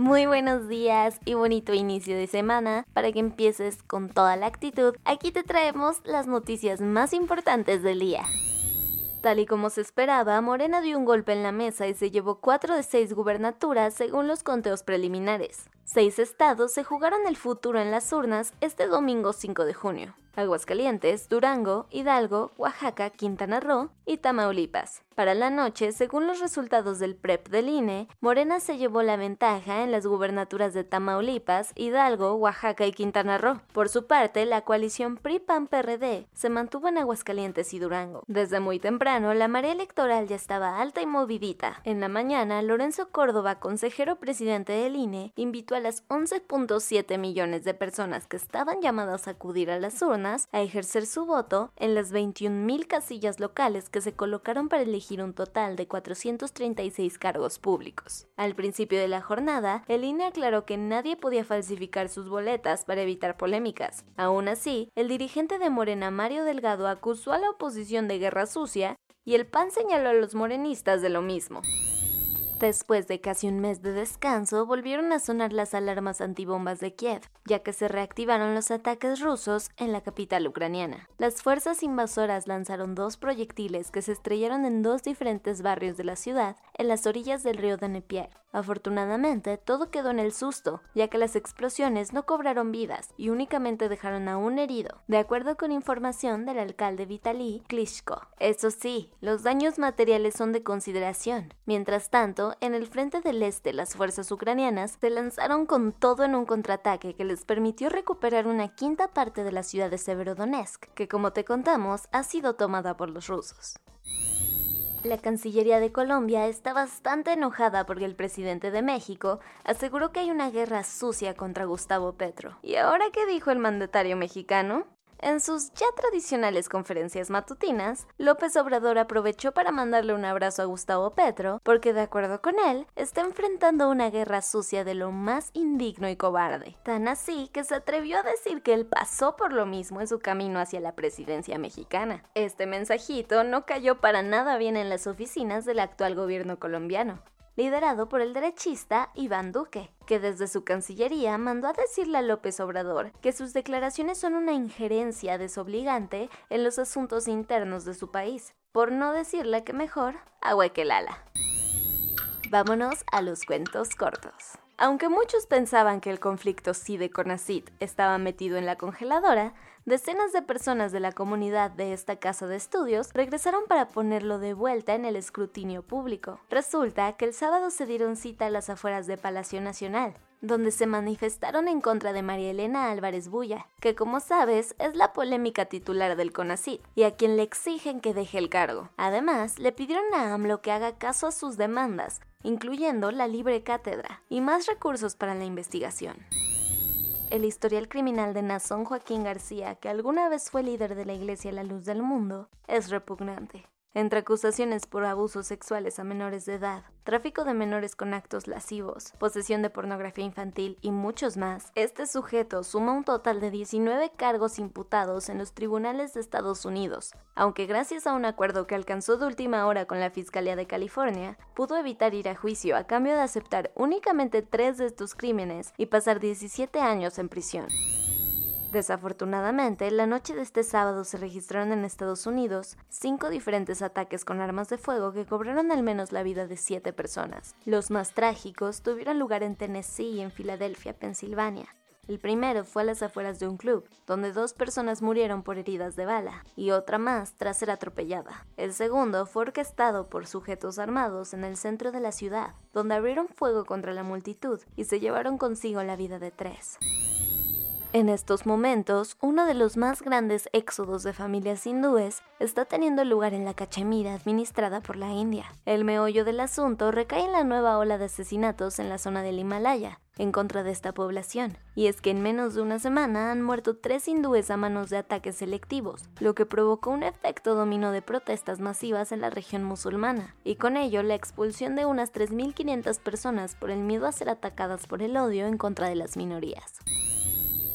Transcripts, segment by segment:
Muy buenos días y bonito inicio de semana para que empieces con toda la actitud. Aquí te traemos las noticias más importantes del día. Tal y como se esperaba, Morena dio un golpe en la mesa y se llevó cuatro de seis gubernaturas según los conteos preliminares. Seis estados se jugaron el futuro en las urnas este domingo 5 de junio. Aguascalientes, Durango, Hidalgo, Oaxaca, Quintana Roo y Tamaulipas. Para la noche, según los resultados del PREP del INE, Morena se llevó la ventaja en las gubernaturas de Tamaulipas, Hidalgo, Oaxaca y Quintana Roo. Por su parte, la coalición PRI-PAN-PRD se mantuvo en Aguascalientes y Durango. Desde muy temprano, la marea electoral ya estaba alta y movidita. En la mañana, Lorenzo Córdoba, consejero presidente del INE, invitó a las 11.7 millones de personas que estaban llamadas a acudir a las urnas a ejercer su voto en las 21.000 casillas locales que se colocaron para elegir un total de 436 cargos públicos. Al principio de la jornada, el INE aclaró que nadie podía falsificar sus boletas para evitar polémicas. Aún así, el dirigente de Morena, Mario Delgado, acusó a la oposición de guerra sucia y el PAN señaló a los morenistas de lo mismo. Después de casi un mes de descanso, volvieron a sonar las alarmas antibombas de Kiev, ya que se reactivaron los ataques rusos en la capital ucraniana. Las fuerzas invasoras lanzaron dos proyectiles que se estrellaron en dos diferentes barrios de la ciudad, en las orillas del río Dnieper. Afortunadamente, todo quedó en el susto, ya que las explosiones no cobraron vidas y únicamente dejaron a un herido, de acuerdo con información del alcalde Vitaly Klitschko. Eso sí, los daños materiales son de consideración. Mientras tanto, en el frente del este, las fuerzas ucranianas se lanzaron con todo en un contraataque que les permitió recuperar una quinta parte de la ciudad de Severodonetsk, que como te contamos, ha sido tomada por los rusos. La Cancillería de Colombia está bastante enojada porque el presidente de México aseguró que hay una guerra sucia contra Gustavo Petro. ¿Y ahora qué dijo el mandatario mexicano? En sus ya tradicionales conferencias matutinas, López Obrador aprovechó para mandarle un abrazo a Gustavo Petro, porque de acuerdo con él, está enfrentando una guerra sucia de lo más indigno y cobarde. Tan así que se atrevió a decir que él pasó por lo mismo en su camino hacia la presidencia mexicana. Este mensajito no cayó para nada bien en las oficinas del actual gobierno colombiano liderado por el derechista Iván Duque, que desde su Cancillería mandó a decirle a López Obrador que sus declaraciones son una injerencia desobligante en los asuntos internos de su país, por no decirle que mejor agua que ala. Vámonos a los cuentos cortos. Aunque muchos pensaban que el conflicto CIDE CONACIT estaba metido en la congeladora, decenas de personas de la comunidad de esta casa de estudios regresaron para ponerlo de vuelta en el escrutinio público. Resulta que el sábado se dieron cita a las afueras de Palacio Nacional, donde se manifestaron en contra de María Elena Álvarez Bulla, que como sabes es la polémica titular del CONACIT y a quien le exigen que deje el cargo. Además, le pidieron a AMLO que haga caso a sus demandas, incluyendo la libre cátedra y más recursos para la investigación. El historial criminal de Nazón Joaquín García, que alguna vez fue líder de la Iglesia La Luz del Mundo, es repugnante entre acusaciones por abusos sexuales a menores de edad, tráfico de menores con actos lascivos, posesión de pornografía infantil y muchos más, este sujeto suma un total de 19 cargos imputados en los tribunales de Estados Unidos, aunque gracias a un acuerdo que alcanzó de última hora con la Fiscalía de California, pudo evitar ir a juicio a cambio de aceptar únicamente tres de estos crímenes y pasar 17 años en prisión. Desafortunadamente, la noche de este sábado se registraron en Estados Unidos cinco diferentes ataques con armas de fuego que cobraron al menos la vida de siete personas. Los más trágicos tuvieron lugar en Tennessee y en Filadelfia, Pensilvania. El primero fue a las afueras de un club, donde dos personas murieron por heridas de bala y otra más tras ser atropellada. El segundo fue orquestado por sujetos armados en el centro de la ciudad, donde abrieron fuego contra la multitud y se llevaron consigo la vida de tres. En estos momentos, uno de los más grandes éxodos de familias hindúes está teniendo lugar en la Cachemira administrada por la India. El meollo del asunto recae en la nueva ola de asesinatos en la zona del Himalaya, en contra de esta población, y es que en menos de una semana han muerto tres hindúes a manos de ataques selectivos, lo que provocó un efecto dominó de protestas masivas en la región musulmana, y con ello la expulsión de unas 3.500 personas por el miedo a ser atacadas por el odio en contra de las minorías.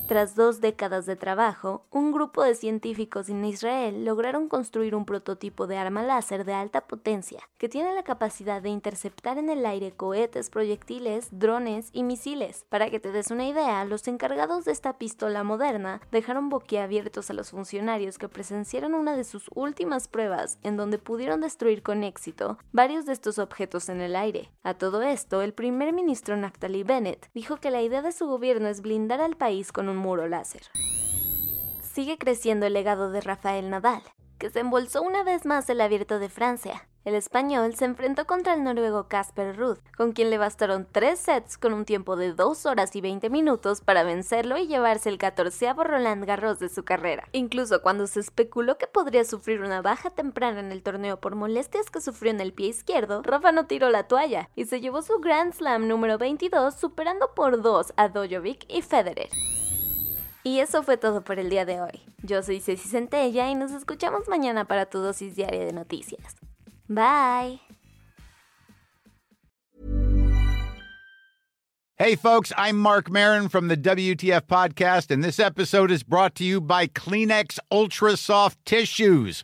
Tras dos décadas de trabajo, un grupo de científicos en Israel lograron construir un prototipo de arma láser de alta potencia que tiene la capacidad de interceptar en el aire cohetes, proyectiles, drones y misiles. Para que te des una idea, los encargados de esta pistola moderna dejaron boquiabiertos a los funcionarios que presenciaron una de sus últimas pruebas en donde pudieron destruir con éxito varios de estos objetos en el aire. A todo esto, el primer ministro Naftali Bennett dijo que la idea de su gobierno es blindar al país con un muro láser. Sigue creciendo el legado de Rafael Nadal, que se embolsó una vez más el abierto de Francia. El español se enfrentó contra el noruego Casper Ruud, con quien le bastaron tres sets con un tiempo de 2 horas y 20 minutos para vencerlo y llevarse el catorceavo Roland Garros de su carrera. Incluso cuando se especuló que podría sufrir una baja temprana en el torneo por molestias que sufrió en el pie izquierdo, Rafa no tiró la toalla y se llevó su Grand Slam número 22 superando por dos a Dojovic y Federer. Y eso fue todo por el día de hoy. Yo soy Ceci Centella y nos escuchamos mañana para tu dosis diaria de noticias. Bye. Hey, folks, I'm Mark Marin from the WTF Podcast, and this episode is brought to you by Kleenex Ultra Soft Tissues